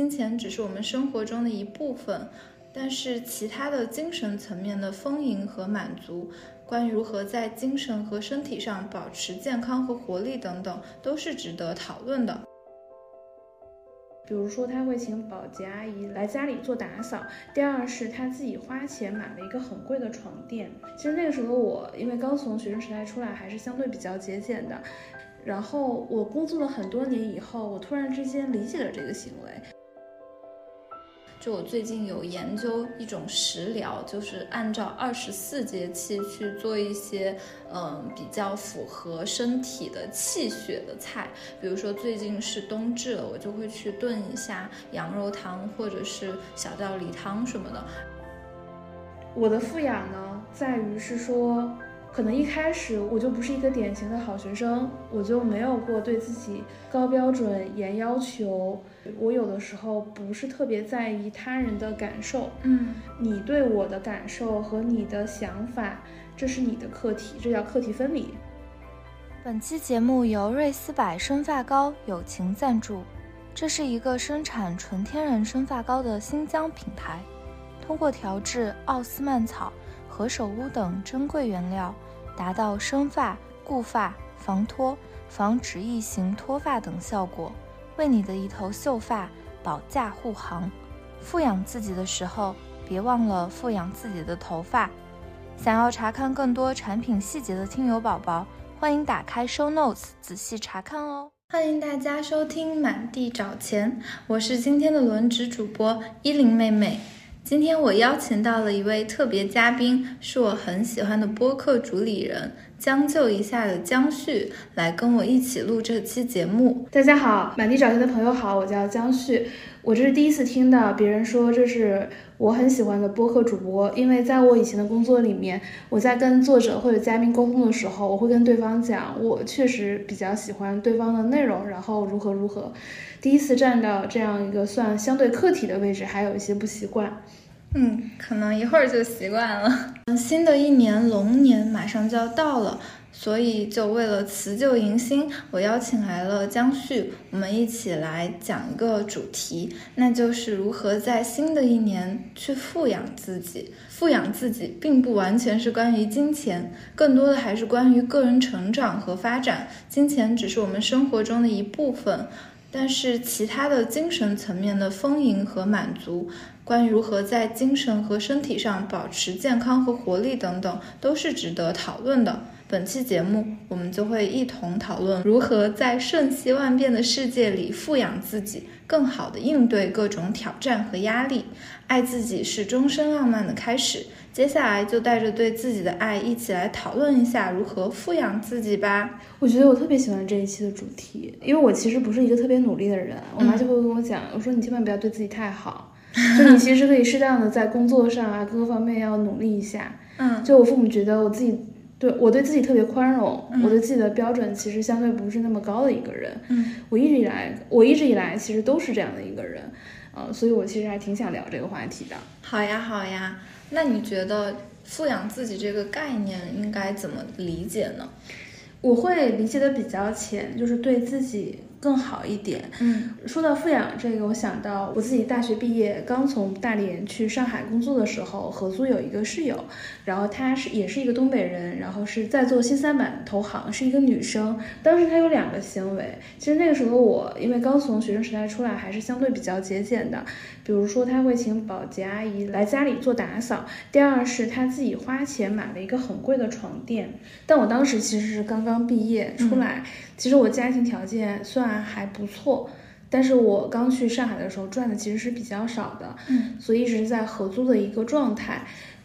金钱只是我们生活中的一部分，但是其他的精神层面的丰盈和满足，关于如何在精神和身体上保持健康和活力等等，都是值得讨论的。比如说，他会请保洁阿姨来家里做打扫。第二是他自己花钱买了一个很贵的床垫。其实那个时候我因为刚从学生时代出来，还是相对比较节俭的。然后我工作了很多年以后，我突然之间理解了这个行为。就我最近有研究一种食疗，就是按照二十四节气去做一些，嗯，比较符合身体的气血的菜。比如说最近是冬至了，我就会去炖一下羊肉汤，或者是小吊梨汤什么的。我的富养呢，在于是说。可能一开始我就不是一个典型的好学生，我就没有过对自己高标准、严要求。我有的时候不是特别在意他人的感受，嗯，你对我的感受和你的想法，这是你的课题，这叫课题分离。本期节目由瑞斯柏生发膏友情赞助，这是一个生产纯天然生发膏的新疆品牌，通过调制奥斯曼草。何首乌等珍贵原料，达到生发、固发、防脱、防止异形脱发等效果，为你的一头秀发保驾护航。富养自己的时候，别忘了富养自己的头发。想要查看更多产品细节的听友宝宝，欢迎打开 Show Notes 仔细查看哦。欢迎大家收听满地找钱，我是今天的轮值主播依林妹妹。今天我邀请到了一位特别嘉宾，是我很喜欢的播客主理人，将就一下的江旭，来跟我一起录这期节目。大家好，满地找钱的朋友好，我叫江旭，我这是第一次听到别人说这是我很喜欢的播客主播，因为在我以前的工作里面，我在跟作者或者嘉宾沟通的时候，我会跟对方讲，我确实比较喜欢对方的内容，然后如何如何。第一次站到这样一个算相对客体的位置，还有一些不习惯。嗯，可能一会儿就习惯了。新的一年龙年马上就要到了，所以就为了辞旧迎新，我邀请来了江旭，我们一起来讲一个主题，那就是如何在新的一年去富养自己。富养自己并不完全是关于金钱，更多的还是关于个人成长和发展。金钱只是我们生活中的一部分。但是其他的精神层面的丰盈和满足，关于如何在精神和身体上保持健康和活力等等，都是值得讨论的。本期节目，我们就会一同讨论如何在瞬息万变的世界里富养自己，更好的应对各种挑战和压力。爱自己是终身浪漫的开始。接下来就带着对自己的爱，一起来讨论一下如何富养自己吧。我觉得我特别喜欢这一期的主题，因为我其实不是一个特别努力的人。我妈就会跟我讲，我说你千万不要对自己太好，就你其实可以适当的在工作上啊各个方面要努力一下。嗯，就我父母觉得我自己对我对自己特别宽容，我对自己的标准其实相对不是那么高的一个人。嗯，我一直以来我一直以来其实都是这样的一个人，呃，所以我其实还挺想聊这个话题的。好呀，好呀。那你觉得富养自己这个概念应该怎么理解呢？我会理解的比较浅，就是对自己。更好一点。嗯，说到富养这个，我想到我自己大学毕业刚从大连去上海工作的时候，合租有一个室友，然后她是也是一个东北人，然后是在做新三板投行，是一个女生。当时她有两个行为，其实那个时候我因为刚从学生时代出来，还是相对比较节俭的。比如说，他会请保洁阿姨来家里做打扫；第二是他自己花钱买了一个很贵的床垫。但我当时其实是刚刚毕业出来，其实我家庭条件算。还不错，但是我刚去上海的时候赚的其实是比较少的，嗯，所以一直在合租的一个状态。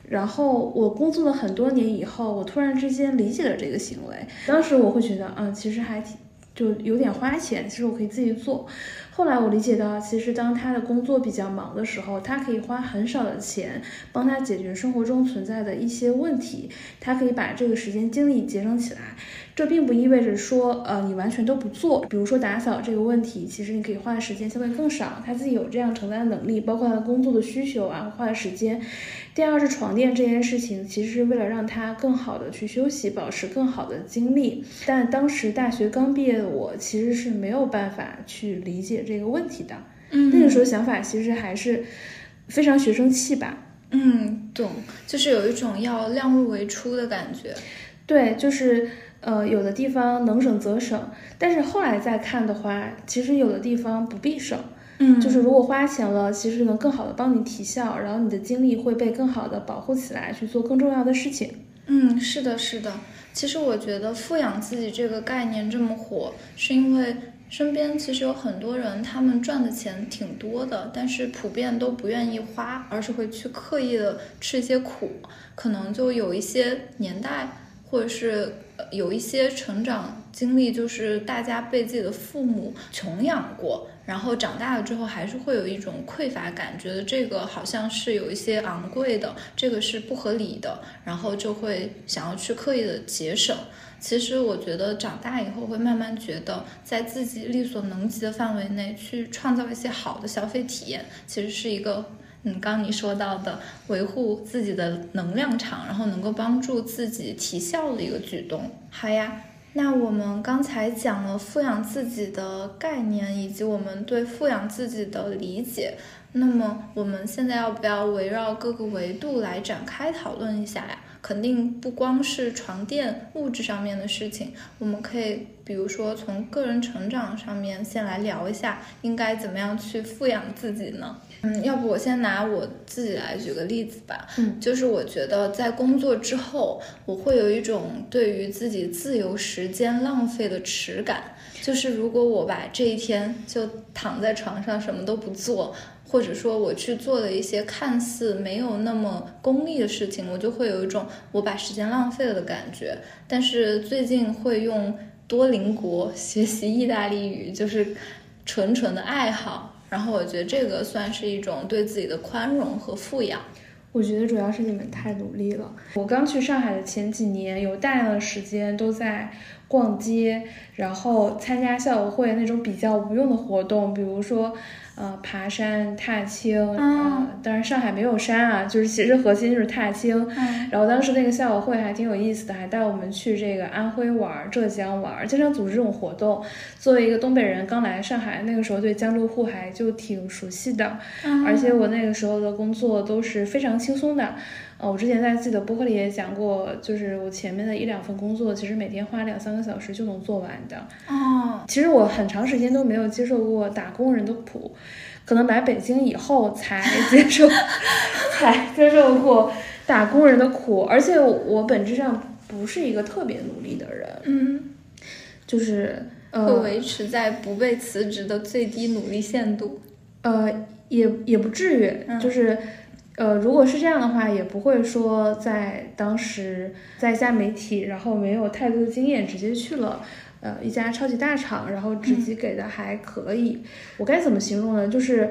然后我工作了很多年以后，我突然之间理解了这个行为。当时我会觉得，嗯，其实还挺就有点花钱，其实我可以自己做。后来我理解到，其实当他的工作比较忙的时候，他可以花很少的钱帮他解决生活中存在的一些问题，他可以把这个时间精力节省起来。这并不意味着说，呃，你完全都不做。比如说打扫这个问题，其实你可以花的时间相对更少，他自己有这样承担的能力，包括他的工作的需求啊，花的时间。第二是床垫这件事情，其实是为了让他更好的去休息，保持更好的精力。但当时大学刚毕业的我，其实是没有办法去理解这个问题的。嗯那个时候想法其实还是非常学生气吧。嗯，懂，就是有一种要量入为出的感觉。对，就是呃，有的地方能省则省，但是后来再看的话，其实有的地方不必省。嗯就是如果花钱了，其实能更好的帮你提效，然后你的精力会被更好的保护起来，去做更重要的事情。嗯，是的，是的。其实我觉得富养自己这个概念这么火，是因为身边其实有很多人，他们赚的钱挺多的，但是普遍都不愿意花，而是会去刻意的吃一些苦。可能就有一些年代，或者是呃有一些成长经历，就是大家被自己的父母穷养过。然后长大了之后，还是会有一种匮乏感，觉得这个好像是有一些昂贵的，这个是不合理的，然后就会想要去刻意的节省。其实我觉得长大以后会慢慢觉得，在自己力所能及的范围内去创造一些好的消费体验，其实是一个。嗯，刚你说到的维护自己的能量场，然后能够帮助自己提效的一个举动。好呀，那我们刚才讲了富养自己的概念，以及我们对富养自己的理解。那么我们现在要不要围绕各个维度来展开讨论一下呀？肯定不光是床垫物质上面的事情，我们可以比如说从个人成长上面先来聊一下，应该怎么样去富养自己呢？嗯，要不我先拿我自己来举个例子吧。嗯，就是我觉得在工作之后，我会有一种对于自己自由时间浪费的耻感。就是如果我把这一天就躺在床上什么都不做，或者说我去做了一些看似没有那么功利的事情，我就会有一种我把时间浪费了的感觉。但是最近会用多邻国 学习意大利语，就是纯纯的爱好。然后我觉得这个算是一种对自己的宽容和富养。我觉得主要是你们太努力了。我刚去上海的前几年，有大量的时间都在逛街，然后参加校友会那种比较无用的活动，比如说。呃，爬山、踏青，呃，当然上海没有山啊，就是其实核心就是踏青。嗯然后当时那个校友会还挺有意思的，还带我们去这个安徽玩、浙江玩，经常组织这种活动。作为一个东北人，刚来上海，那个时候对江浙沪还就挺熟悉的，嗯而且我那个时候的工作都是非常轻松的。呃，我之前在自己的博客里也讲过，就是我前面的一两份工作，其实每天花两三个小时就能做完的。哦，其实我很长时间都没有接受过打工人的苦，可能来北京以后才接受，才接受过打工人的苦。而且我本质上不是一个特别努力的人，嗯，就是会呃维持在不被辞职的最低努力限度。呃也也不至于，嗯就是。呃，如果是这样的话，也不会说在当时在一家媒体，然后没有太多的经验，直接去了呃一家超级大厂，然后职级给的还可以。我该怎么形容呢？就是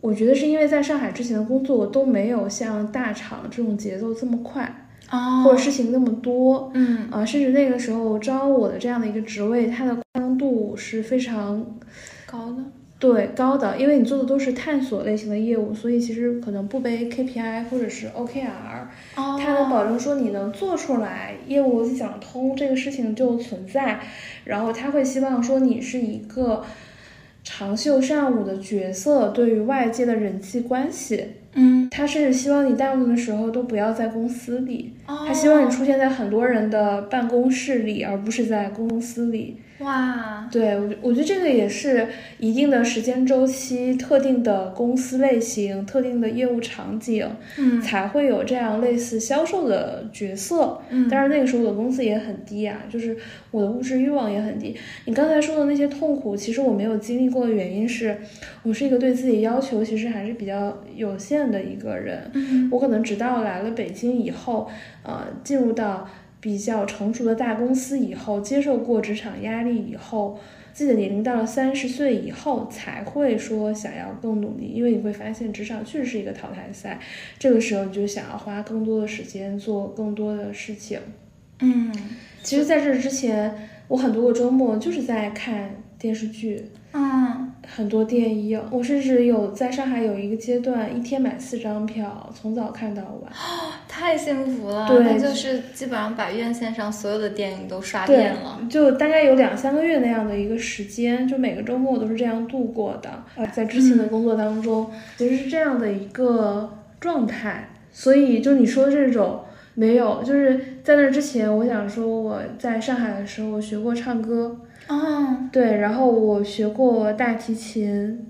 我觉得是因为在上海之前的工作都没有像大厂这种节奏这么快，哦或者事情那么多。嗯啊、甚至那个时候招我的这样的一个职位，它的宽容度是非常高的。对高的，因为你做的都是探索类型的业务，所以其实可能不背 KPI 或者是 OKR，哦它能保证说你能做出来，业务逻辑讲通，这个事情就存在。然后他会希望说你是一个长袖善舞的角色，对于外界的人际关系，嗯，他甚至希望你大部分的时候都不要在公司里，哦他希望你出现在很多人的办公室里，而不是在公司里。哇，对我觉，我觉得这个也是一定的时间周期、特定的公司类型、特定的业务场景，嗯才会有这样类似销售的角色。嗯但是那个时候我的工资也很低啊，就是我的物质欲望也很低。你刚才说的那些痛苦，其实我没有经历过的原因是，我是一个对自己要求其实还是比较有限的一个人。嗯我可能直到来了北京以后，呃，进入到比较成熟的大公司以后，接受过职场压力以后，自己的年龄到了三十岁以后，才会说想要更努力，因为你会发现职场确实是一个淘汰赛，这个时候你就想要花更多的时间做更多的事情。嗯其实，在这之前，我很多个周末就是在看电视剧，嗯很多电影，我甚至有在上海有一个阶段，一天买四张票，从早看到晚。太幸福了，对那就是基本上把院线上所有的电影都刷遍了。，就大概有两三个月那样的一个时间，就每个周末都是这样度过的。呃，在之前的工作当中，其实是这样的一个状态。所以，就你说的这种没有，就是在那之前，我想说我在上海的时候，我学过唱歌，哦，对，然后我学过大提琴，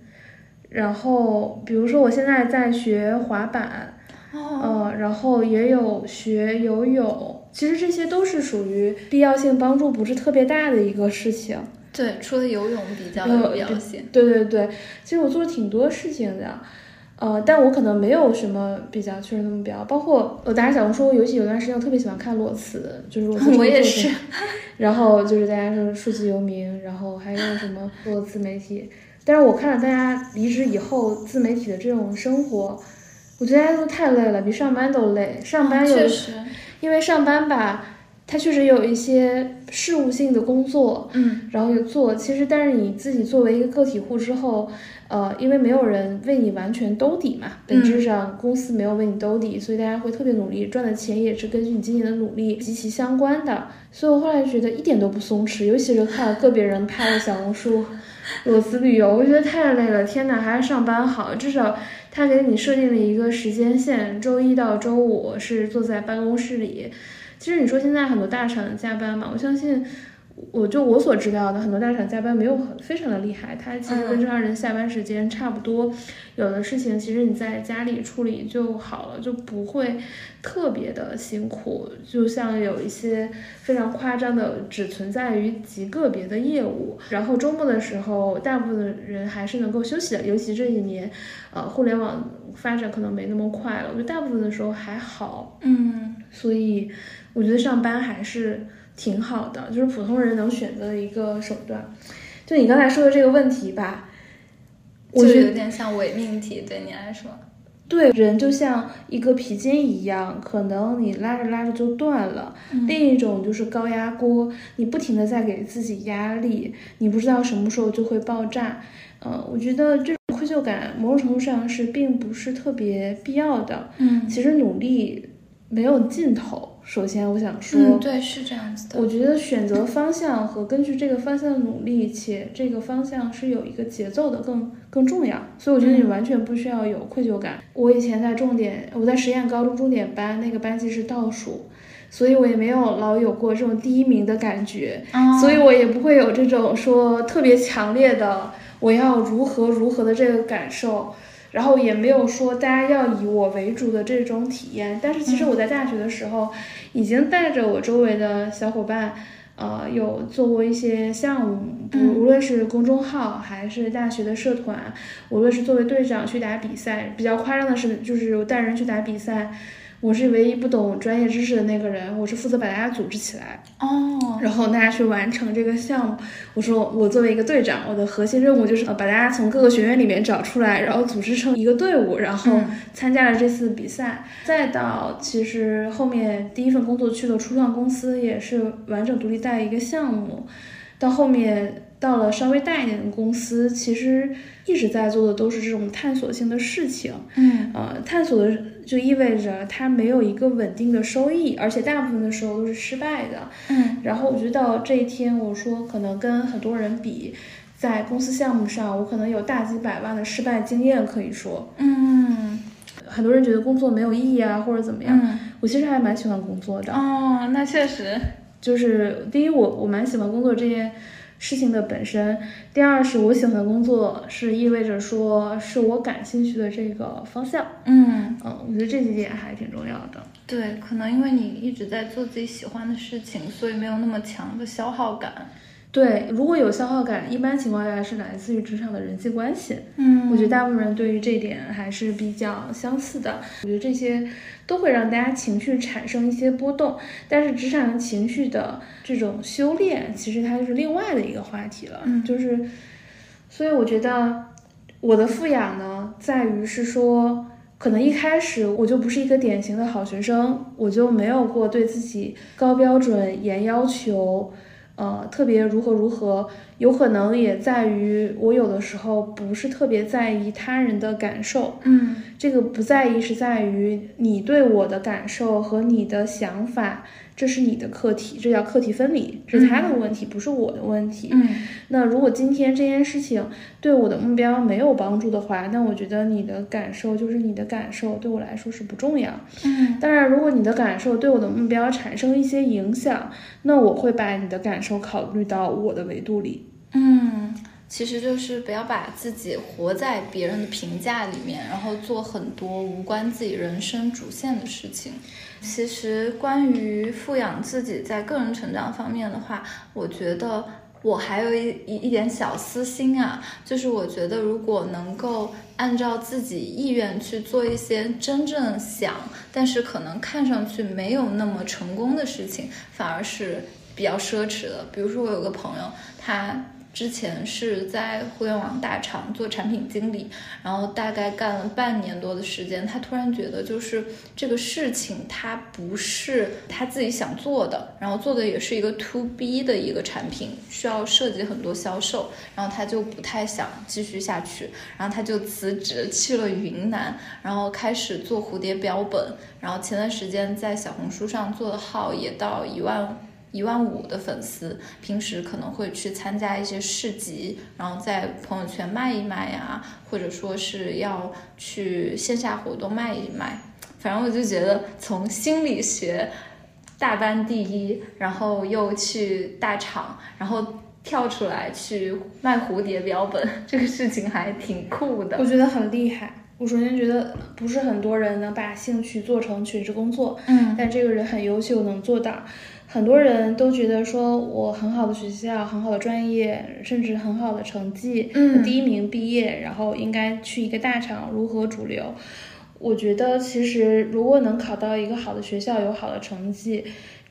然后比如说我现在在学滑板，哦，嗯，然后也有学游泳，其实这些都是属于必要性帮助不是特别大的一个事情。对，除了游泳比较呃有必要性。对对对，其实我做了挺多事情的，呃，但我可能没有什么比较确认的目标，包括我打小红书，尤其有段时间我特别喜欢看裸辞，就是裸辞我也是，然后就是大家说数字游民，然后还有什么做自媒体，但是我看了大家离职以后自媒体的这种生活。我觉得大家都太累了，比上班都累。上班有确实，因为上班吧，它确实有一些事务性的工作，嗯，然后有做。其实，但是你自己作为一个个体户之后，呃，因为没有人为你完全兜底嘛，本质上公司没有为你兜底，所以大家会特别努力，赚的钱也是根据你今年的努力极其相关的。所以我后来觉得一点都不松弛，尤其是看了个别人拍的小红书。裸辞旅游，我觉得太累了。天哪，还是上班好，至少他给你设定了一个时间线，周一到周五是坐在办公室里。其实你说现在很多大厂加班嘛，我相信，我就我所知道的，很多大厂加班没有很非常的厉害，它其实跟正常人下班时间差不多。有的事情其实你在家里处理就好了，就不会特别的辛苦。就像有一些非常夸张的，只存在于极个别的业务。然后周末的时候，大部分的人还是能够休息的，尤其这几年，呃，互联网发展可能没那么快了，我觉得大部分的时候还好。嗯，所以我觉得上班还是挺好的，就是普通人能选择的一个手段。就你刚才说的这个问题吧，我觉得有点像伪命题，对你来说。对人就像一个皮筋一样，可能你拉着拉着就断了。另一种就是高压锅，你不停的在给自己压力，你不知道什么时候就会爆炸。呃，我觉得这种愧疚感某种程度上是并不是特别必要的。嗯其实努力没有尽头。首先，我想说，嗯，对，是这样子的。我觉得选择方向和根据这个方向努力，且这个方向是有一个节奏的更更重要。所以我觉得你完全不需要有愧疚感。我以前在重点，我在实验高中重点班，那个班级是倒数，所以我也没有老有过这种第一名的感觉，哦所以我也不会有这种说特别强烈的我要如何如何的这个感受。然后也没有说大家要以我为主的这种体验，但是其实我在大学的时候，已经带着我周围的小伙伴，呃，有做过一些项目，不无论是公众号还是大学的社团，无论是作为队长去打比赛，比较夸张的是，就是我带人去打比赛，我是唯一不懂专业知识的那个人，我是负责把大家组织起来，哦，然后大家去完成这个项目。我说我作为一个队长，我的核心任务就是呃把大家从各个学院里面找出来，然后组织成一个队伍，然后嗯参加了这次比赛。再到其实后面第一份工作去了初创公司，也是完整独立带一个项目。到后面到了稍微大一点的公司，其实一直在做的都是这种探索性的事情。嗯呃，探索的就意味着它没有一个稳定的收益，而且大部分的时候都是失败的。嗯然后我觉得到这一天，我说可能跟很多人比，在公司项目上，我可能有大几百万的失败经验可以说。嗯很多人觉得工作没有意义啊，或者怎么样，嗯，我其实还蛮喜欢工作的。哦，那确实，就是第一，我我蛮喜欢工作这件事情的本身；第二，是我喜欢的工作是意味着说是我感兴趣的这个方向。嗯，嗯，我觉得这几点还挺重要的。对，可能因为你一直在做自己喜欢的事情，所以没有那么强的消耗感。对，如果有消耗感，一般情况下是来自于职场的人际关系。嗯我觉得大部分人对于这一点还是比较相似的。我觉得这些都会让大家情绪产生一些波动，但是职场人情绪的这种修炼，其实它就是另外的一个话题了。嗯就是，所以我觉得我的富养呢，在于是说。可能一开始我就不是一个典型的好学生，我就没有过对自己高标准、严要求，呃，特别如何如何有可能也在于我有的时候不是特别在意他人的感受。嗯这个不在意是在于你对我的感受和你的想法，这是你的课题，这叫课题分离，这是他的问题，不是我的问题。嗯那如果今天这件事情对我的目标没有帮助的话，那我觉得你的感受就是你的感受，对我来说是不重要。嗯当然，如果你的感受对我的目标产生一些影响，那我会把你的感受考虑到我的维度里。嗯，其实就是不要把自己活在别人的评价里面，然后做很多无关自己人生主线的事情。其实关于富养自己在个人成长方面的话，我觉得我还有一一一点小私心啊，就是我觉得如果能够按照自己意愿去做一些真正想，但是可能看上去没有那么成功的事情，反而是比较奢侈的。比如说，我有个朋友，他之前是在互联网大厂做产品经理，然后大概干了半年多的时间，他突然觉得就是这个事情他不是他自己想做的，然后做的也是一个 to B 的一个产品，需要涉及很多销售，然后他就不太想继续下去，然后他就辞职去了云南，然后开始做蝴蝶标本，然后前段时间在小红书上做的号也到一万。一万五的粉丝，平时可能会去参加一些市集，然后在朋友圈卖一卖呀，或者说是要去线下活动卖一卖。反正我就觉得从心理学大班第一，然后又去大厂，然后跳出来去卖蝴蝶标本，这个事情还挺酷的我。觉得很厉害。我首先觉得不是很多人能把兴趣做成全职工作，嗯但这个人很优秀，能做到。很多人都觉得说我很好的学校、很好的专业，甚至很好的成绩，嗯第一名毕业，然后应该去一个大厂，如何主流？我觉得其实如果能考到一个好的学校，有好的成绩，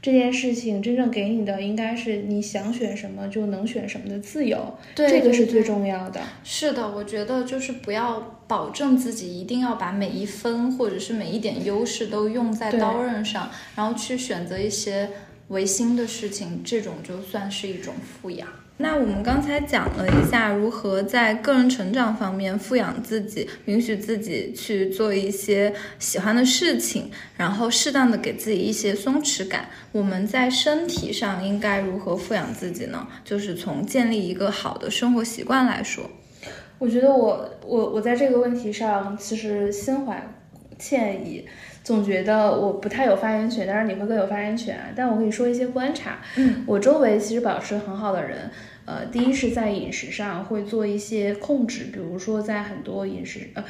这件事情真正给你的应该是你想选什么就能选什么的自由，对对这个是最重要的。是的，我觉得就是不要保证自己一定要把每一分或者是每一点优势都用在刀刃上，然后去选择一些违心的事情，这种就算是一种富养。那我们刚才讲了一下如何在个人成长方面富养自己，允许自己去做一些喜欢的事情，然后适当的给自己一些松弛感。我们在身体上应该如何富养自己呢？就是从建立一个好的生活习惯来说。我觉得我我我在这个问题上其实心怀歉意，总觉得我不太有发言权，当然你会更有发言权啊。但我可以说一些观察，嗯，我周围其实保持很好的人，呃，第一是在饮食上会做一些控制，比如说在很多饮食呃，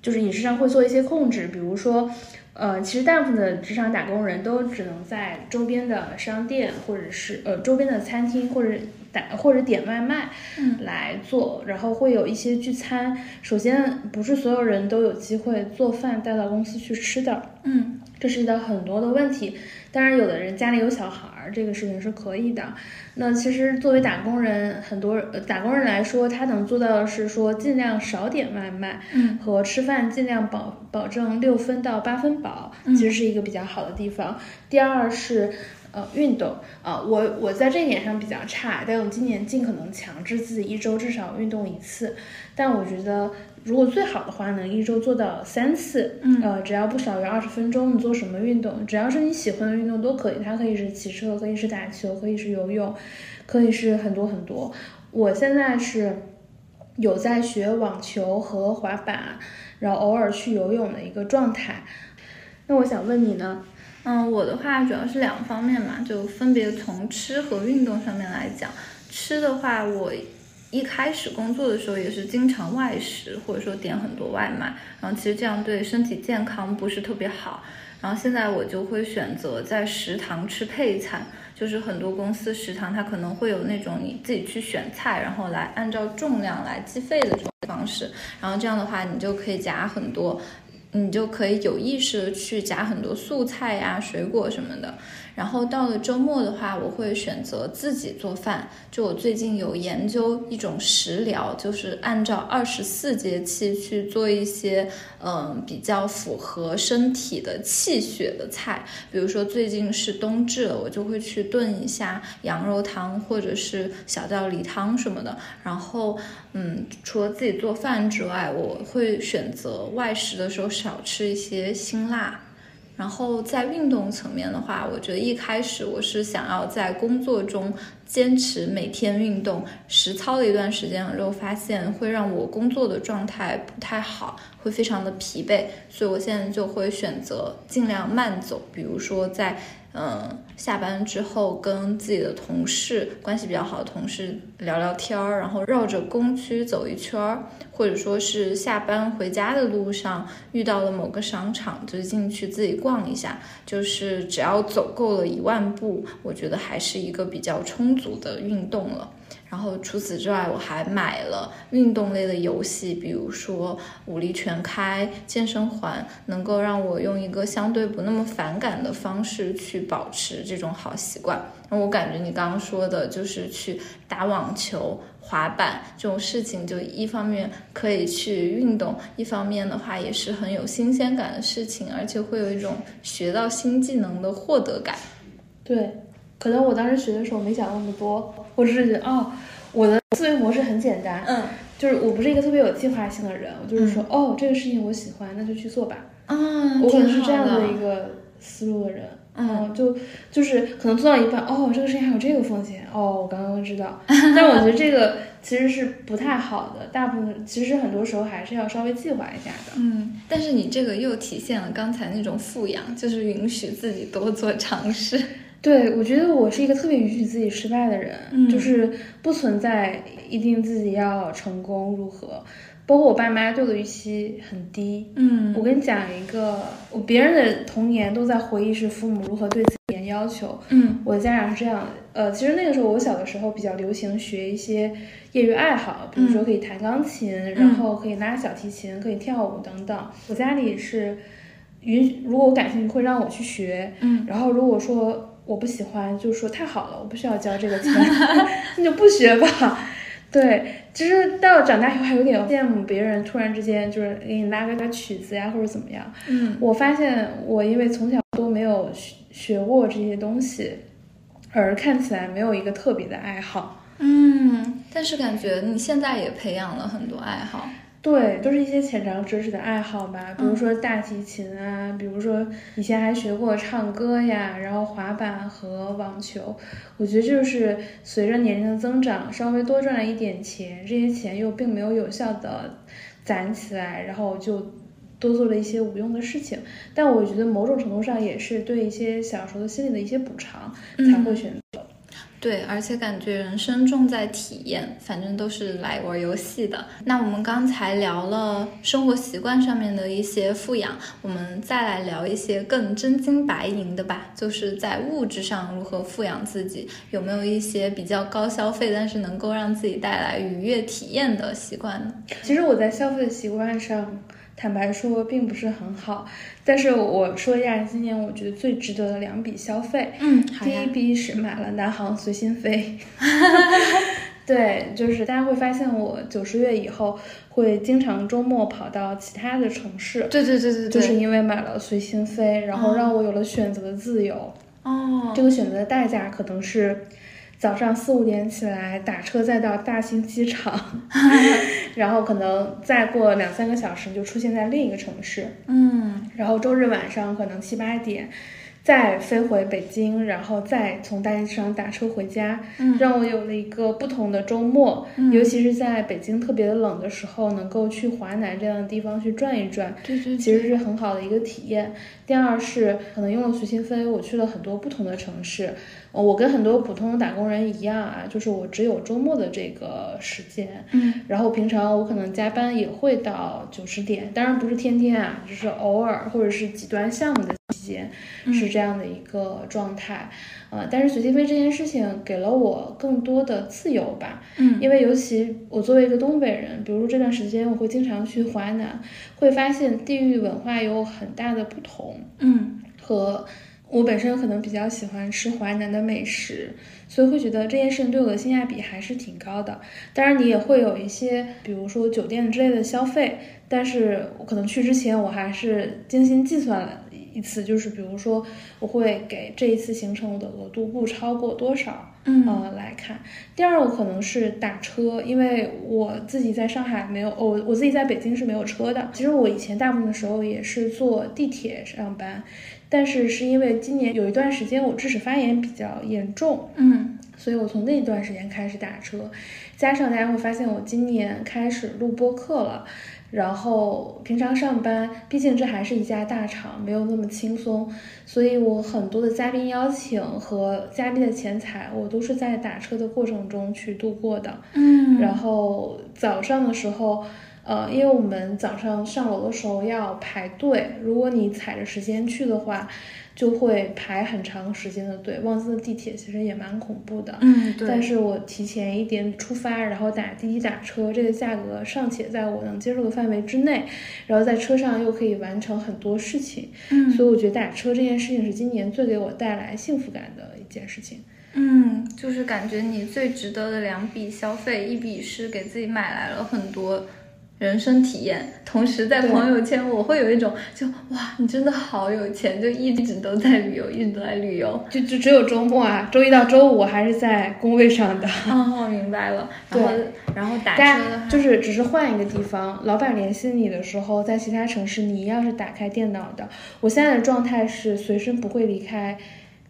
就是饮食上会做一些控制，比如说。呃，其实大部分的职场打工人都只能在周边的商店，或者是呃周边的餐厅，或者打或者点外卖，嗯来做，然后会有一些聚餐。首先，不是所有人都有机会做饭带到公司去吃的，嗯这是的很多的问题。当然，有的人家里有小孩儿，这个事情是可以的。那其实作为打工人，很多呃打工人来说，他能做到的是说尽量少点外卖，嗯和吃饭尽量保保证六分到八分饱，嗯其实是一个比较好的地方。第二是。呃，运动啊、我我在这一点上比较差，但我今年尽可能强制自己一周至少运动一次。但我觉得，如果最好的话，能一周做到三次，嗯呃，只要不少于二十分钟，你做什么运动，只要是你喜欢的运动都可以，它可以是骑车，可以是打球，可以是游泳，可以是很多很多。我现在是有在学网球和滑板，然后偶尔去游泳的一个状态。那我想问你呢？嗯，我的话主要是两方面嘛，就分别从吃和运动上面来讲。吃的话，我一开始工作的时候也是经常外食，或者说点很多外卖，然后其实这样对身体健康不是特别好。然后现在我就会选择在食堂吃配餐，就是很多公司食堂它可能会有那种你自己去选菜，然后来按照重量来计费的这种方式。然后这样的话，你就可以夹很多你就可以有意识的去夹很多素菜呀、水果什么的。然后到了周末的话，我会选择自己做饭。就我最近有研究一种食疗，就是按照二十四节气去做一些，嗯，比较符合身体的气血的菜。比如说最近是冬至了，我就会去炖一下羊肉汤或者是小吊梨汤什么的。然后，嗯，除了自己做饭之外，我会选择外食的时候少吃一些辛辣。然后在运动层面的话，我觉得一开始我是想要在工作中坚持每天运动，实操了一段时间了之后，发现会让我工作的状态不太好，会非常的疲惫，所以我现在就会选择尽量慢走，比如说在。嗯，下班之后跟自己的同事关系比较好的同事聊聊天儿，然后绕着工区走一圈儿，或者说是下班回家的路上遇到了某个商场，就进去自己逛一下。就是只要走够了一万步，我觉得还是一个比较充足的运动了。然后除此之外，我还买了运动类的游戏，比如说武力全开、健身环，能够让我用一个相对不那么反感的方式去保持这种好习惯。那我感觉你刚刚说的就是去打网球、滑板这种事情，就一方面可以去运动，一方面的话也是很有新鲜感的事情，而且会有一种学到新技能的获得感。对。可能我当时学的时候没想那么多，我只是觉得哦，我的思维模式很简单，嗯，就是我不是一个特别有计划性的人，我就是说哦，这个事情我喜欢，那就去做吧，啊，我可能是这样的一个思路的人，嗯，就就是可能做到一半，哦，这个事情还有这个风险，哦，我刚刚知道，但我觉得这个其实是不太好的，大部分其实很多时候还是要稍微计划一下的，嗯，但是你这个又体现了刚才那种富养，就是允许自己多做尝试。对，我觉得我是一个特别允许自己失败的人，就是不存在一定自己要成功如何。包括我爸妈对我的预期很低。嗯，我跟你讲一个，我别人的童年都在回忆是父母如何对自己严要求。嗯，我的家长是这样的。呃，其实那个时候我小的时候比较流行学一些业余爱好，比如说可以弹钢琴，然后可以拉小提琴，可以跳舞等等。我家里是允，如果我感兴趣会让我去学。嗯，然后如果说我不喜欢，就说太好了，我不需要交这个钱，那就不学吧。对，其实到长大以后还有点羡慕别人，突然之间就是给你拉个曲子呀，或者怎么样。嗯，我发现我因为从小都没有学学过这些东西，而看起来没有一个特别的爱好。嗯，但是感觉你现在也培养了很多爱好。对，都是一些浅尝辄止的爱好吧，比如说大提琴啊，比如说以前还学过唱歌呀，然后滑板和网球。我觉得就是随着年龄的增长，稍微多赚了一点钱，这些钱又并没有有效的攒起来，然后就多做了一些无用的事情。但我觉得某种程度上也是对一些小时候的心理的一些补偿，才会选择。对，而且感觉人生重在体验，反正都是来玩游戏的。那我们刚才聊了生活习惯上面的一些富养，我们再来聊一些更真金白银的吧，就是在物质上如何富养自己，有没有一些比较高消费，但是能够让自己带来愉悦体验的习惯呢？其实我在消费习惯上。坦白说，并不是很好，但是我说一下今年我觉得最值得的两笔消费。嗯，第一笔是买了南航随心飞。对，就是大家会发现我九十月以后会经常周末跑到其他的城市。对对对对，就是因为买了随心飞，然后让我有了选择的自由。哦，这个选择的代价可能是。早上四五点起来打车，再到大兴机场，然后可能再过两三个小时就出现在另一个城市。嗯，然后周日晚上可能七八点再飞回北京，然后再从大兴机场打车回家，嗯让我有了一个不同的周末。尤其是在北京特别的冷的时候，能够去华南这样的地方去转一转，对对，其实是很好的一个体验。第二是可能用了随心飞，我去了很多不同的城市。我跟很多普通的打工人一样啊，就是我只有周末的这个时间，嗯，然后平常我可能加班也会到九十点，当然不是天天啊，就是偶尔或者是极端项目的期间，是这样的一个状态。呃，但是随机飞这件事情给了我更多的自由吧。嗯，因为尤其我作为一个东北人，比如说这段时间我会经常去华南，会发现地域文化有很大的不同。嗯，和我本身可能比较喜欢吃淮南的美食，所以会觉得这件事情对我的性价比还是挺高的。当然，你也会有一些，比如说酒店之类的消费，但是我可能去之前我还是精心计算了一次，就是比如说我会给这一次行程我的额度不超过多少，嗯呃来看。第二个可能是打车，因为我自己在上海没有，我我自己在北京是没有车的。其实我以前大部分的时候也是坐地铁上班。但是是因为今年有一段时间我智齿发炎比较严重，嗯，所以我从那一段时间开始打车，加上大家会发现我今年开始录播课了，然后平常上班，毕竟这还是一家大厂，没有那么轻松，所以我很多的嘉宾邀请和嘉宾的钱财，我都是在打车的过程中去度过的，嗯，然后早上的时候。呃，因为我们早上上楼的时候要排队，如果你踩着时间去的话，就会排很长时间的队。旺兹的地铁其实也蛮恐怖的，嗯，对。但是我提前一点出发，然后打滴滴打车，这个价格尚且在我能接受的范围之内，然后在车上又可以完成很多事情，嗯，所以我觉得打车这件事情是今年最给我带来幸福感的一件事情。嗯，就是感觉你最值得的两笔消费，一笔是给自己买来了很多。人生体验，同时在朋友圈我会有一种就哇，你真的好有钱，就一直都在旅游，一直都在旅游，就就只有周末啊，周一到周五还是在工位上的。哦，明白了。然后然后打车就是只是换一个地方，老板联系你的时候，在其他城市你一样是打开电脑的。我现在的状态是随身不会离开。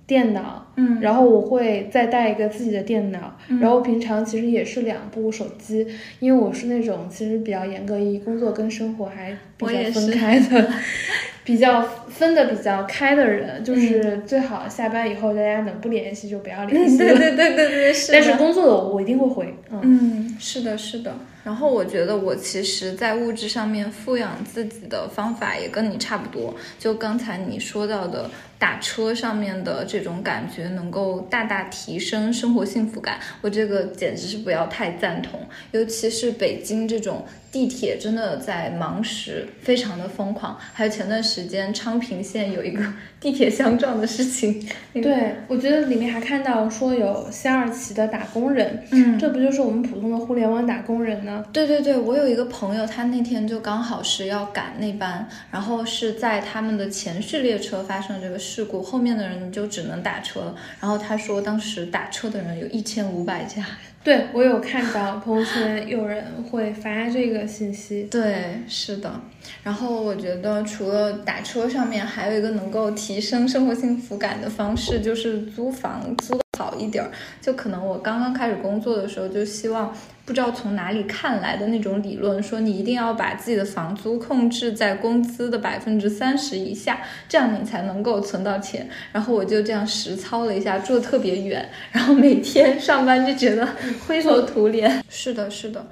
电脑，嗯，然后我会再带一个自己的电脑，然后平常其实也是两部手机，因为我是那种其实比较严格，一工作跟生活还比较分开的，比较分的比较开的人，就是最好下班以后大家能不联系就不要联系，对对对对对，是。但是工作的我一定会回，嗯，是的，是的。然后我觉得我其实，在物质上面富养自己的方法也跟你差不多。就刚才你说到的打车上面的这种感觉，能够大大提升生活幸福感，我这个简直是不要太赞同。尤其是北京这种地铁，真的在忙时非常的疯狂。还有前段时间昌平线有一个地铁相撞的事情，对我觉得里面还看到说有西二旗的打工人，嗯，这不就是我们普通的互联网打工人呢？对对对，我有一个朋友，他那天就刚好是要赶那班，然后是在他们的前序列车发生这个事故，后面的人就只能打车了。然后他说，当时打车的人有一千五百家。对我有看到朋友圈有人会发这个信息。对，是的。然后我觉得除了打车上面，还有一个能够提升生活幸福感的方式，就是租房租好一点儿。就可能我刚刚开始工作的时候，就希望。不知道从哪里看来的那种理论，说你一定要把自己的房租控制在工资的百分之三十以下，这样你才能够存到钱。然后我就这样实操了一下，住的特别远，然后每天上班就觉得 灰头土脸。是的，是的。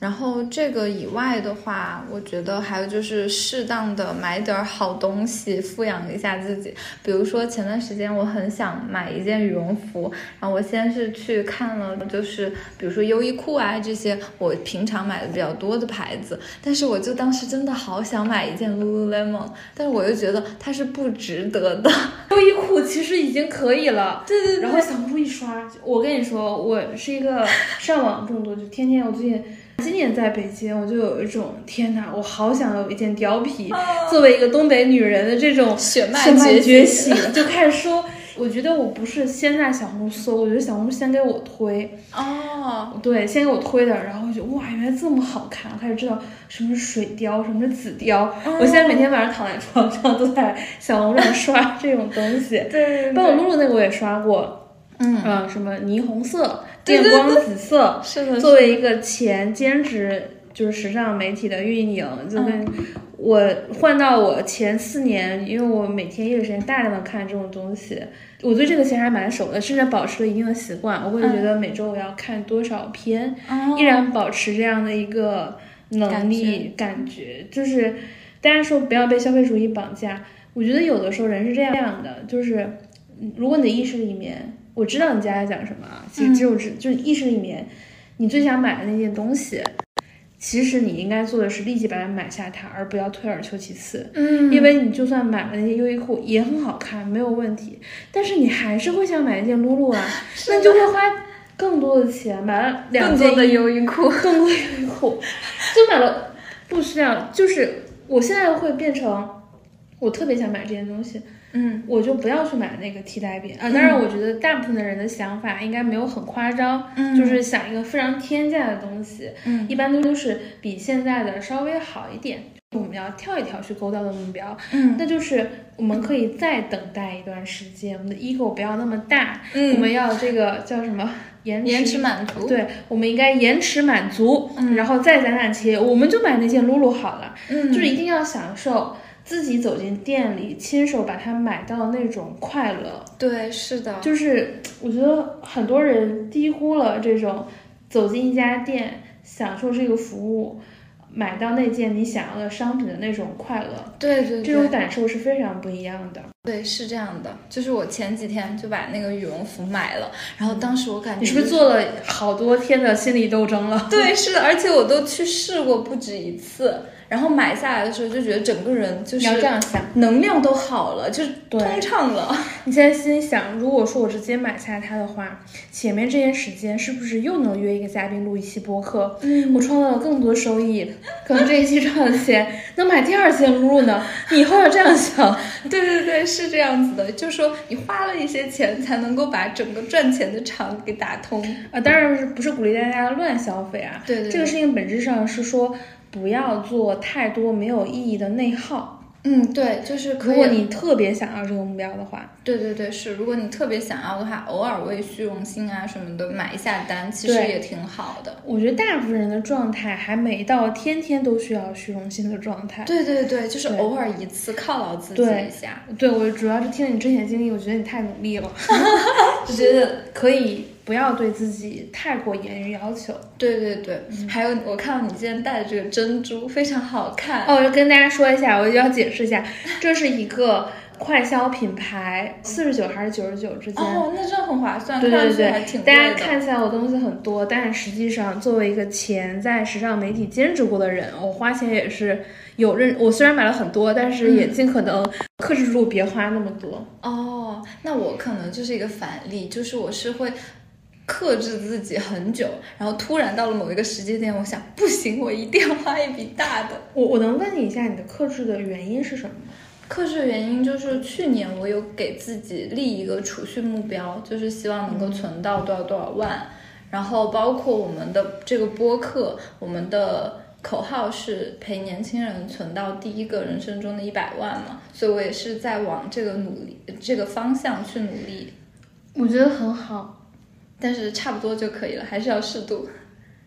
然后这个以外的话，我觉得还有就是适当的买点好东西，富养一下自己。比如说前段时间我很想买一件羽绒服，然后我先是去看了，就是比如说优衣库啊这些我平常买的比较多的牌子，但是我就当时真的好想买一件 Lululemon，但是我又觉得它是不值得的。优衣库其实已经可以了，对对对。然后小红书一刷，我跟你说，我是一个上网重度，就天天我最近。今年在北京，我就有一种天哪，我好想有一件貂皮，作为一个东北女人的这种血脉觉醒，就开始说。我觉得我不是先在小红书搜，我觉得小红书先给我推。哦，对，先给我推的，然后就哇，原来这么好看，开始知道什么是水貂，什么是紫貂。我现在每天晚上躺在床上都在小红书上刷这种东西。对，包括露露那个我也刷过。嗯嗯，什么霓虹色。电光紫色，是的。作为一个前兼职就是时尚媒体的运营，就跟我换到我前四年，因为我每天业余时间大量的看这种东西，我对这个其实还蛮熟的，甚至保持了一定的习惯。我会觉得每周我要看多少篇，依然保持这样的一个能力，感觉就是大家说不要被消费主义绑架。我觉得有的时候人是这样的，就是嗯如果你的意识里面，我知道你接下来讲什么啊，其实其实我知，就是意识里面你最想买的那件东西，其实你应该做的是立即把它买下它，而不要退而求其次。嗯。因为你就算买了那些优衣库也很好看，没有问题，但是你还是会想买一件露露啊，那你就会花更多的钱买了两件的优衣库，更多的优衣库，就买了不需要，就是我现在会变成，我特别想买这件东西，嗯。我就不要去买那个替代品。啊。当然，我觉得大部分的人的想法应该没有很夸张，嗯。就是想一个非常天价的东西，嗯。一般都是比现在的稍微好一点。我们要跳一跳去勾到的目标，嗯。那就是我们可以再等待一段时间，我们的 ego 不要那么大，嗯。我们要这个叫什么延迟延迟满足，对，我们应该延迟满足，嗯。然后再攒攒钱，我们就买那件露露好了。嗯，就是一定要享受自己走进店里，亲手把它买到那种快乐。对，是的，就是我觉得很多人低估了这种走进一家店，享受这个服务。买到那件你想要的商品的那种快乐，对对对，这种感受是非常不一样的。对是这样的，就是我前几天就把那个羽绒服买了，然后当时我感觉你是不是做了好多天的心理斗争了？对，是的，而且我都去试过不止一次，然后买下来的时候就觉得整个人就你要这是样想，能量都好了，就是通畅了。你现在心里想，如果说我直接买下它的话，前面这些时间是不是又能约一个嘉宾录一期播客？嗯我创造了更多收益，可能这一期赚的钱 能买第二件露露呢。你以后要这样想，对对对，是这样子的，就是说你花了一些钱才能够把整个赚钱的场给打通。啊，当然是不是鼓励大家乱消费啊？对对对这个事情本质上是说不要做太多没有意义的内耗。嗯，对，就是。如果你特别想要这个目标的话，对对对，是，如果你特别想要的话，偶尔为虚荣心啊什么的买一下单，其实也挺好的。我觉得大部分人的状态还没到天天都需要虚荣心的状态。对对对，就是偶尔一次犒劳自己一下。对，我主要是听了你之前经历，我觉得你太努力了，就觉得可以不要对自己太过严于要求。对对对，还有我看到你今天戴的这个珍珠非常好看。哦，我就跟大家说一下，我就要解释一下，这是一个快消品牌，四十九还是九十九之间。哦，那真的很划算，对对对挺，大家。看起来我东西很多，但实际上作为一个前在时尚媒体兼职过的人，我花钱也是有认。我虽然买了很多，但是也尽可能克制住别花那么多。哦，那我可能就是一个反例，就是我是会克制自己很久，然后突然到了某一个时间点，我想不行，我一定要花一笔大的。我我能问你一下，你的克制的原因是什么吗？克制的原因就是去年我有给自己立一个储蓄目标，就是希望能够存到多少多少万，然后包括我们的这个播客，我们的口号是陪年轻人存到第一个人生中的一百万嘛，所以我也是在往这个努力这个方向去努力，我觉得很好。但是差不多就可以了，还是要适度。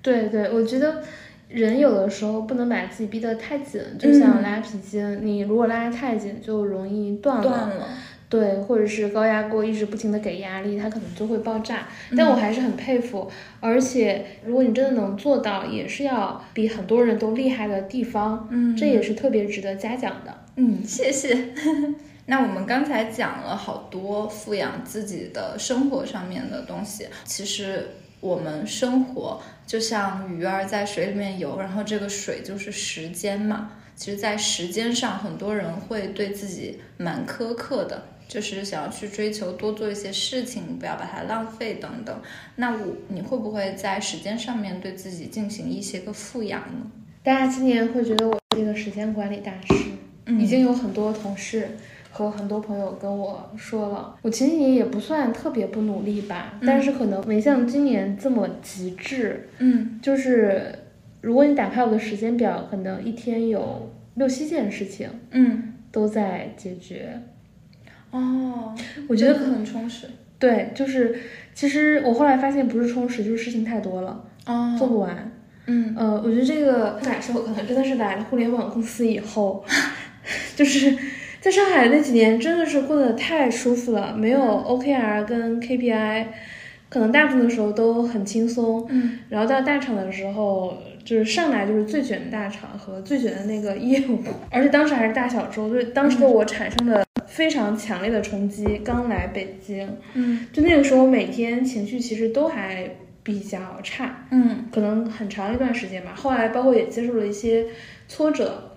对对，我觉得人有的时候不能把自己逼得太紧，就像拉皮筋，你如果拉得太紧，就容易断了。断了，对，或者是高压锅一直不停的给压力，它可能就会爆炸。但我还是很佩服，而且如果你真的能做到，也是要比很多人都厉害的地方，嗯这也是特别值得嘉奖的。嗯，谢谢。那我们刚才讲了好多富养自己的生活上面的东西，其实我们生活就像鱼儿在水里面游，然后这个水就是时间嘛。其实，在时间上，很多人会对自己蛮苛刻的，就是想要去追求多做一些事情，不要把它浪费等等。那我你会不会在时间上面对自己进行一些个富养呢？大家今年会觉得我是一个时间管理大师，嗯已经有很多同事和很多朋友跟我说了，我前几年也不算特别不努力吧，但是可能没像今年这么极致。嗯就是如果你打开我的时间表，可能一天有六七件事情嗯，都在解决。哦，我觉得很充实。对，就是其实我后来发现不是充实，就是事情太多了，哦做不完。嗯呃，我觉得这个感受可能真的是来了互联网公司以后，就是在上海那几年真的是过得太舒服了，没有 OKR 跟 KPI，可能大部分的时候都很轻松。嗯然后到大厂的时候，就是上来就是最卷的大厂和最卷的那个业务，而且当时还是大小周，对当时的我产生了非常强烈的冲击。刚来北京，嗯就那个时候每天情绪其实都还比较差，嗯可能很长一段时间吧。后来包括也接受了一些挫折，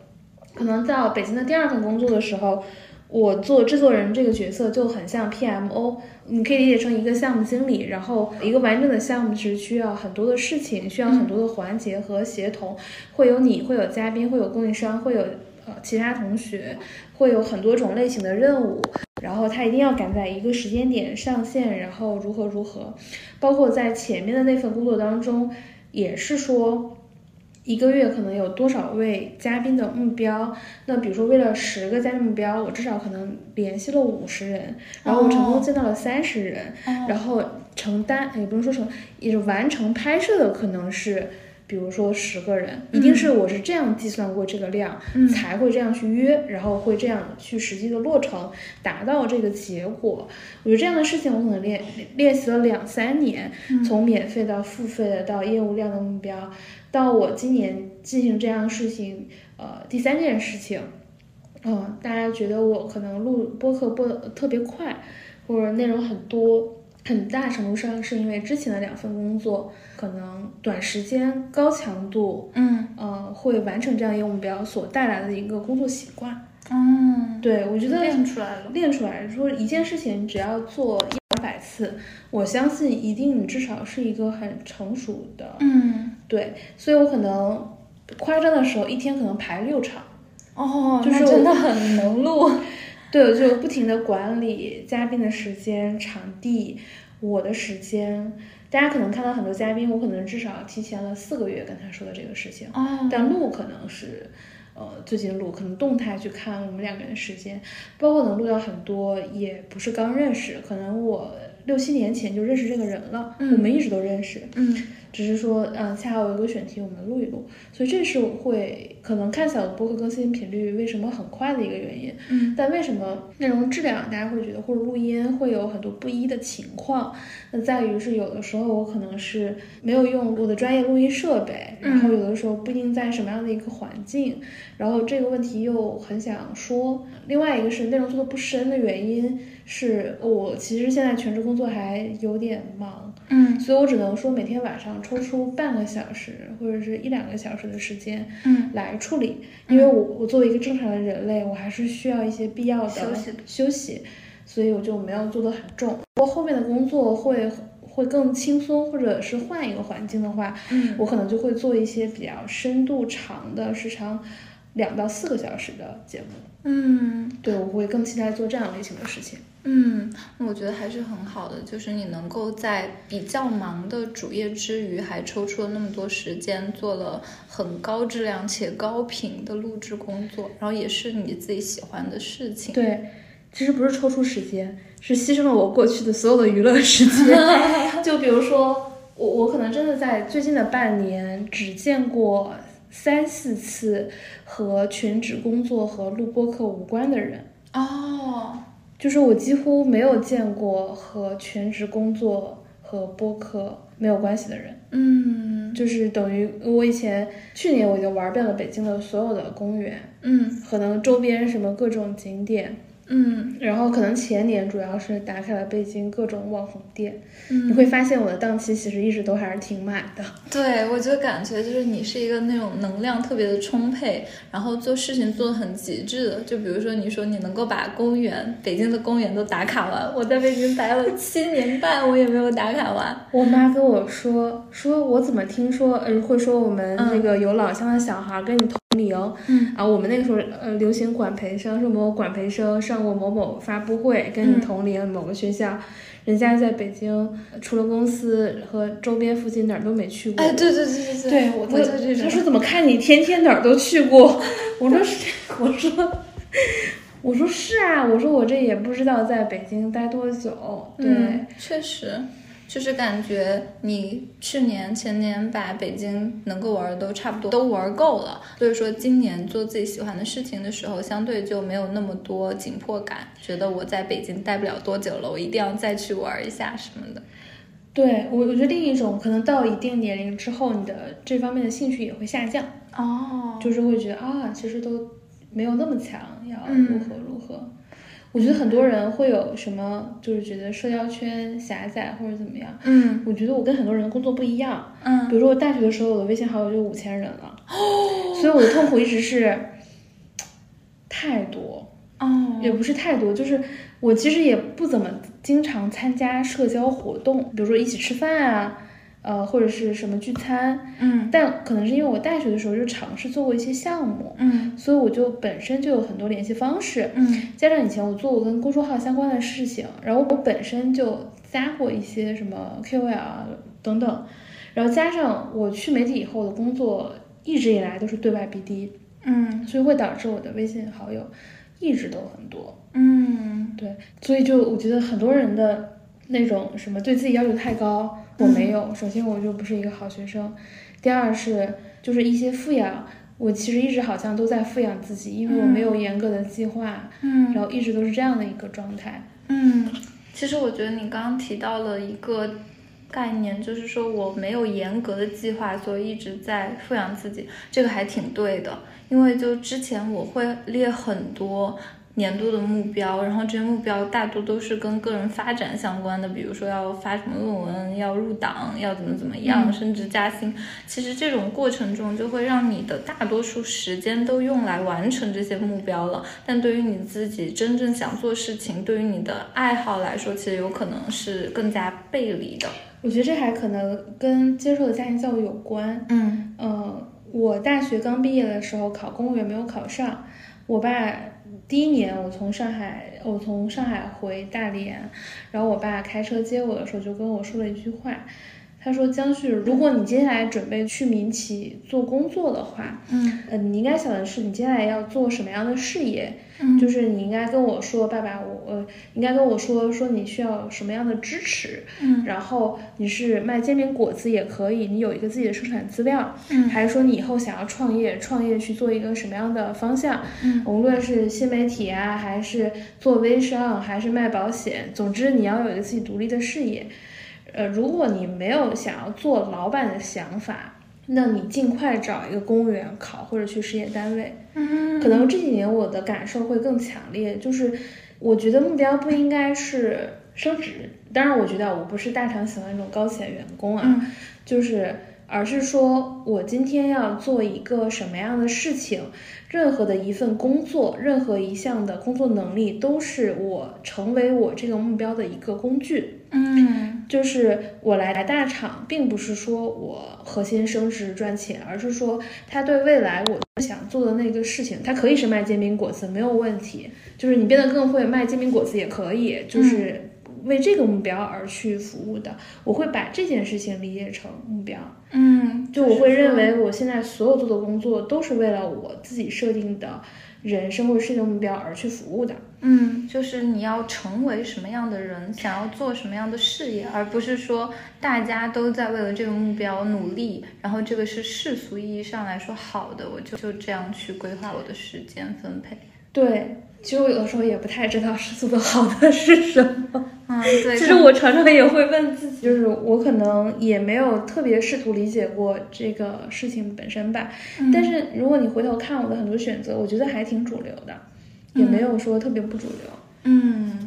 可能到北京的第二份工作的时候，我做制作人这个角色就很像 PMO，你可以理解成一个项目经理，然后一个完整的项目是需要很多的事情，需要很多的环节和协同，会有你，会有嘉宾，会有供应商，会有呃其他同学，会有很多种类型的任务。然后他一定要赶在一个时间点上线，然后如何如何，包括在前面的那份工作当中，也是说一个月可能有多少位嘉宾的目标。那比如说为了十个嘉宾目标，我至少可能联系了五十人，然后我成功见到了三十人，然后承担也不能说成，也是完成拍摄的可能是。比如说十个人，一定是我是这样计算过这个量，嗯。才会这样去约，然后会这样去实际的落成，达到这个结果。我觉得这样的事情我可能练练习了两三年，从免费到付费的到业务量的目标，到我今年进行这样的事情，呃，第三件事情，嗯、大家觉得我可能录播客播的特别快，或者内容很多，很大程度上是因为之前的两份工作可能短时间高强度，嗯呃，会完成这样一个目标所带来的一个工作习惯。嗯，对我觉得练出来了。练出来，说一件事情只要做一两百次，我相信一定你至少是一个很成熟的。嗯对，所以我可能夸张的时候一天可能排六场。哦，就是那真的很能录。对，就不停的管理嘉宾的时间、场地、我的时间。大家可能看到很多嘉宾，我可能至少提前了四个月跟他说的这个事情，哦。但录可能是，呃，最近录，可能动态去看我们两个人的时间，包括能录到很多，也不是刚认识，可能我六七年前就认识这个人了，嗯我们一直都认识，嗯只是说，嗯，恰好有一个选题，我们录一录，所以这是我会可能看小的播客更新频率为什么很快的一个原因。嗯但为什么内容质量大家会觉得或者录音会有很多不一的情况？那在于是有的时候我可能是没有用我的专业录音设备，然后有的时候不一定在什么样的一个环境，然后这个问题又很想说。另外一个是内容做的不深的原因是我其实现在全职工作还有点忙，嗯。所以我只能说每天晚上抽出半个小时或者是一两个小时的时间嗯。来处理，因为我我作为一个正常的人类，我还是需要一些必要的休息休息，所以我就没有做得很重。我后面的工作会会更轻松，或者是换一个环境的话，嗯。我可能就会做一些比较深度长的，时长两到四个小时的节目。嗯对，我会更期待做这样类型的事情。嗯，我觉得还是很好的，就是你能够在比较忙的主业之余，还抽出了那么多时间，做了很高质量且高频的录制工作，然后也是你自己喜欢的事情。对，其实不是抽出时间，是牺牲了我过去的所有的娱乐时间。就比如说，我我可能真的在最近的半年只见过三四次和全职工作和录播课无关的人，哦，就是我几乎没有见过和全职工作和播客没有关系的人。嗯。就是等于我以前去年我已经玩遍了北京的所有的公园，嗯。可能周边什么各种景点，嗯然后可能前年主要是打开了北京各种网红店，嗯，你会发现我的档期其实一直都还是挺满的。对，我就感觉就是你是一个那种能量特别的充沛，然后做事情做的很极致的。就比如说你说你能够把公园，北京的公园都打卡完，我在北京待了七年半，我也没有打卡完。我妈跟我说，说我怎么听说，呃，会说我们嗯那个有老乡的小孩跟你同龄，嗯啊，我们那个时候呃流行管培生，是某管培生上过某某发布会，跟你嗯同龄某个学校，人家在北京除了公司和周边附近哪儿都没去过。哎，对对对对对，我我就就这种。他说怎么看你天天哪儿都去过？我说是，我说我说是啊，我说我这也不知道在北京待多久。对，嗯，确实，就是感觉你去年、前年把北京能够玩的都差不多都玩够了，所以说今年做自己喜欢的事情的时候，相对就没有那么多紧迫感，觉得我在北京待不了多久了，我一定要再去玩一下什么的。对我，我觉得另一种可能到一定年龄之后，你的这方面的兴趣也会下降，哦，就是会觉得啊，其实都没有那么强，要嗯如何如何。我觉得很多人会有什么，就是觉得社交圈狭窄或者怎么样。嗯我觉得我跟很多人工作不一样，嗯比嗯如说我大学的时候，我的微信好友就五千人了，哦所以我的痛苦一直是太多，哦，也不是太多，就是我其实也不怎么经常参加社交活动，比如说一起吃饭啊，呃，或者是什么聚餐，嗯但可能是因为我大学的时候就尝试做过一些项目，嗯所以我就本身就有很多联系方式，嗯加上以前我做过跟公众号相关的事情，然后我本身就加过一些什么 KOL 啊等等，然后加上我去媒体以后的工作一直以来都是对外 BD，嗯所以会导致我的微信好友一直都很多。嗯对，所以就我觉得很多人的那种什么对自己要求太高，我没有。首先我就不是一个好学生，第二是就是一些富养，我其实一直好像都在富养自己，因为我没有严格的计划，嗯然后一直都是这样的一个状态。嗯，其实我觉得你刚刚提到了一个概念，就是说我没有严格的计划，所以一直在富养自己，这个还挺对的。因为就之前我会列很多年度的目标，然后这些目标大多都是跟个人发展相关的，比如说要发什么论文，要入党，要怎么怎么样，嗯升职加薪。其实这种过程中就会让你的大多数时间都用来完成这些目标了，但对于你自己真正想做事情，对于你的爱好来说，其实有可能是更加背离的。我觉得这还可能跟接受的家庭教育有关。嗯呃，我大学刚毕业的时候考公务员没有考上，我爸第一年我从上海，我从上海回大连，然后我爸开车接我的时候就跟我说了一句话，他说：“江旭，如果你接下来准备去民企做工作的话，嗯呃，你应该想的是你接下来要做什么样的事业，嗯就是你应该跟我说，爸爸，我呃，应该跟我说说你需要什么样的支持，嗯然后你是卖煎饼果子也可以，你有一个自己的生产资料，嗯还是说你以后想要创业，创业去做一个什么样的方向？嗯无论是新媒体啊，还是做微商，还是卖保险，总之你要有一个自己独立的事业。呃，如果你没有想要做老板的想法，那你尽快找一个公务员考或者去事业单位。嗯可能这几年我的感受会更强烈，就是我觉得目标不应该是升职，当然我觉得我不是大厂喜欢那种高潜员工啊，嗯就是而是说我今天要做一个什么样的事情，任何的一份工作，任何一项的工作能力，都是我成为我这个目标的一个工具。嗯。就是我来来大厂，并不是说我核心升职赚钱，而是说他对未来我想做的那个事情，它可以是卖煎饼果子没有问题，就是你变得更会卖煎饼果子也可以，就是为这个目标而去服务的。我会把这件事情理解成目标，嗯，就我会认为我现在所有做的工作都是为了我自己设定的人生或事业目标而去服务的。嗯，就是你要成为什么样的人，想要做什么样的事业，而不是说大家都在为了这个目标努力，然后这个是世俗意义上来说好的，我就就这样去规划我的时间分配。对，其实我有的时候也不太知道世俗的好的是什么。嗯，对，其实我常常也会问自己，就是我可能也没有特别试图理解过这个事情本身吧。嗯但是如果你回头看我的很多选择，我觉得还挺主流的，也没有说特别不主流。嗯，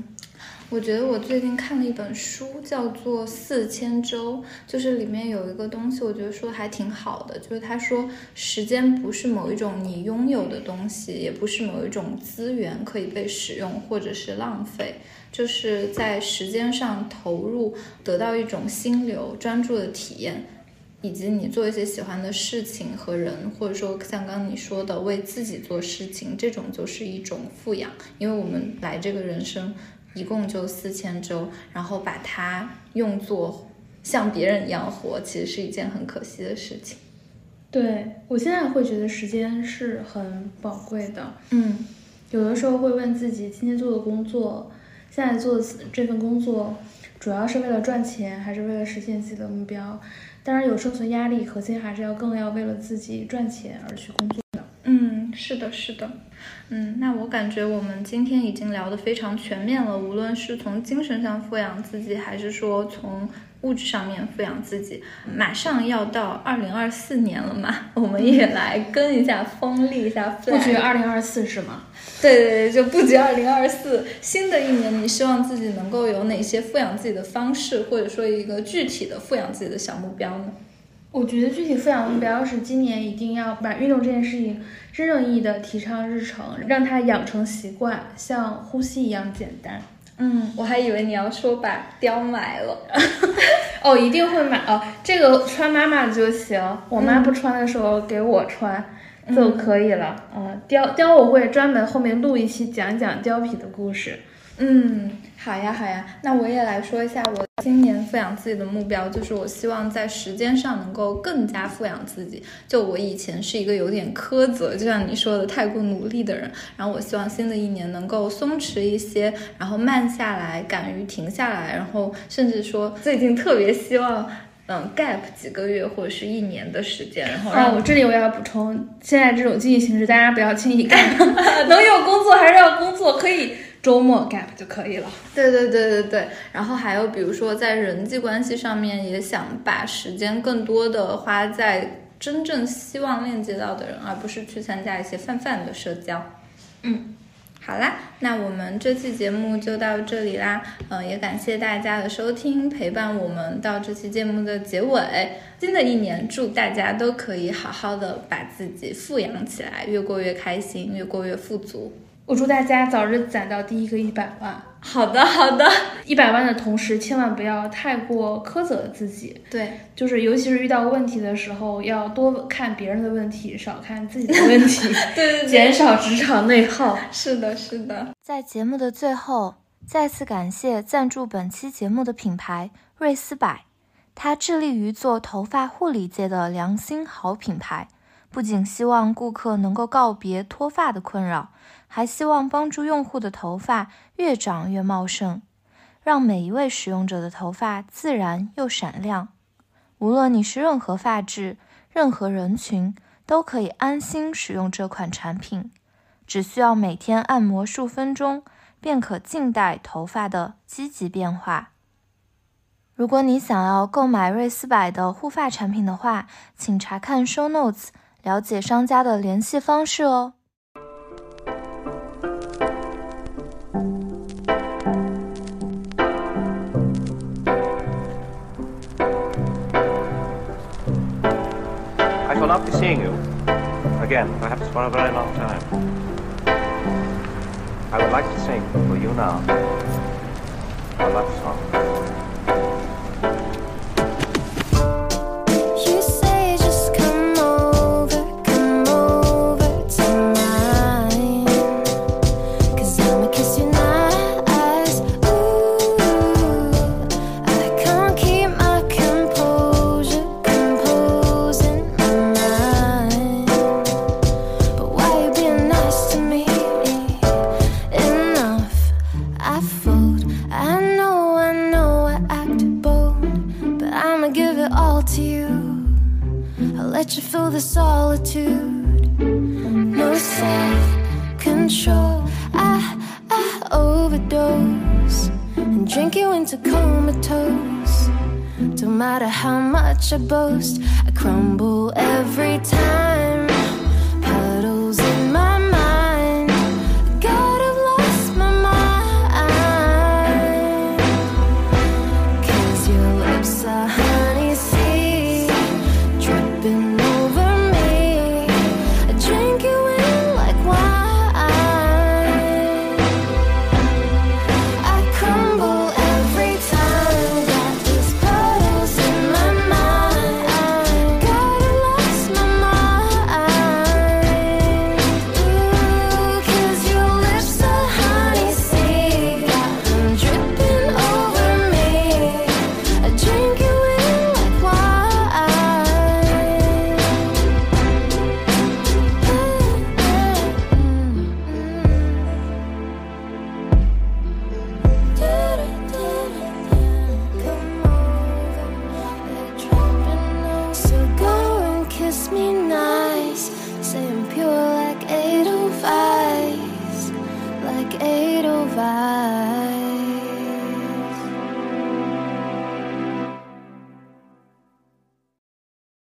我觉得我最近看了一本书，叫做《四千周》，就是里面有一个东西，我觉得说的还挺好的，就是他说时间不是某一种你拥有的东西，也不是某一种资源可以被使用或者是浪费，就是在时间上投入，得到一种心流、专注的体验。以及你做一些喜欢的事情和人，或者说像刚刚你说的为自己做事情，这种就是一种富养。因为我们来这个人生一共就四千周，然后把它用作像别人一样活，其实是一件很可惜的事情。对我现在会觉得时间是很宝贵的，嗯有的时候会问自己，今天做的工作，现在做的这份工作，主要是为了赚钱，还是为了实现自己的目标？当然有生存压力，核心还是要更要为了自己赚钱而去工作是的，是的。嗯，那我感觉我们今天已经聊得非常全面了，无论是从精神上富养自己，还是说从物质上面富养自己。马上要到二零二四年了嘛，我们也来跟一下风，立一下。不觉二零二四是吗？对对对，就不止二零二四，新的一年你希望自己能够有哪些富养自己的方式，或者说一个具体的富养自己的小目标呢？我觉得具体抚养目标是今年一定要把运动这件事情真正意义的提上日程，让它养成习惯，像呼吸一样简单。嗯，我还以为你要说把貂买了。哦，一定会买哦，这个穿妈妈就行，我妈不穿的时候给我穿。就可以了。嗯，貂貂我会专门后面录一期讲讲貂皮的故事。嗯，好呀好呀，那我也来说一下我今年富养自己的目标，就是我希望在时间上能够更加富养自己。就我以前是一个有点苛责，就像你说的太过努力的人，然后我希望新的一年能够松弛一些，然后慢下来，敢于停下来，然后甚至说最近特别希望。嗯，gap 几个月或者是一年的时间，然后啊，我这里我要补充，现在这种经济形势，大家不要轻易 gap，能有工作还是要工作，可以周末 gap 就可以了。对对对对对，然后还有比如说在人际关系上面，也想把时间更多的花在真正希望链接到的人，而不是去参加一些泛泛的社交。嗯。好啦，那我们这期节目就到这里啦。嗯，也感谢大家的收听，陪伴我们到这期节目的结尾。新的一年，祝大家都可以好好的把自己富养起来，越过越开心，越过越富足。我祝大家早日攒到第一个一百万。好的，好的。一百万的同时，千万不要太过苛责自己。对，就是尤其是遇到问题的时候，要多看别人的问题，少看自己的问题。对对对，减少职场内耗。是的，是的。在节目的最后，再次感谢赞助本期节目的品牌瑞思柏，它致力于做头发护理界的良心好品牌，不仅希望顾客能够告别脱发的困扰。还希望帮助用户的头发越长越茂盛，让每一位使用者的头发自然又闪亮。无论你是任何发质、任何人群，都可以安心使用这款产品。只需要每天按摩数分钟，便可静待头发的积极变化。如果你想要购买瑞思柏的护发产品的话，请查看 Show Notes 了解商家的联系方式哦。will not be seeing you again, perhaps for a very long time. I would like to sing for you now a love song. all to you. I'll let you feel the solitude. No self control. I, I overdose and drink you into comatose. Don't matter how much I boast, I crumble every time.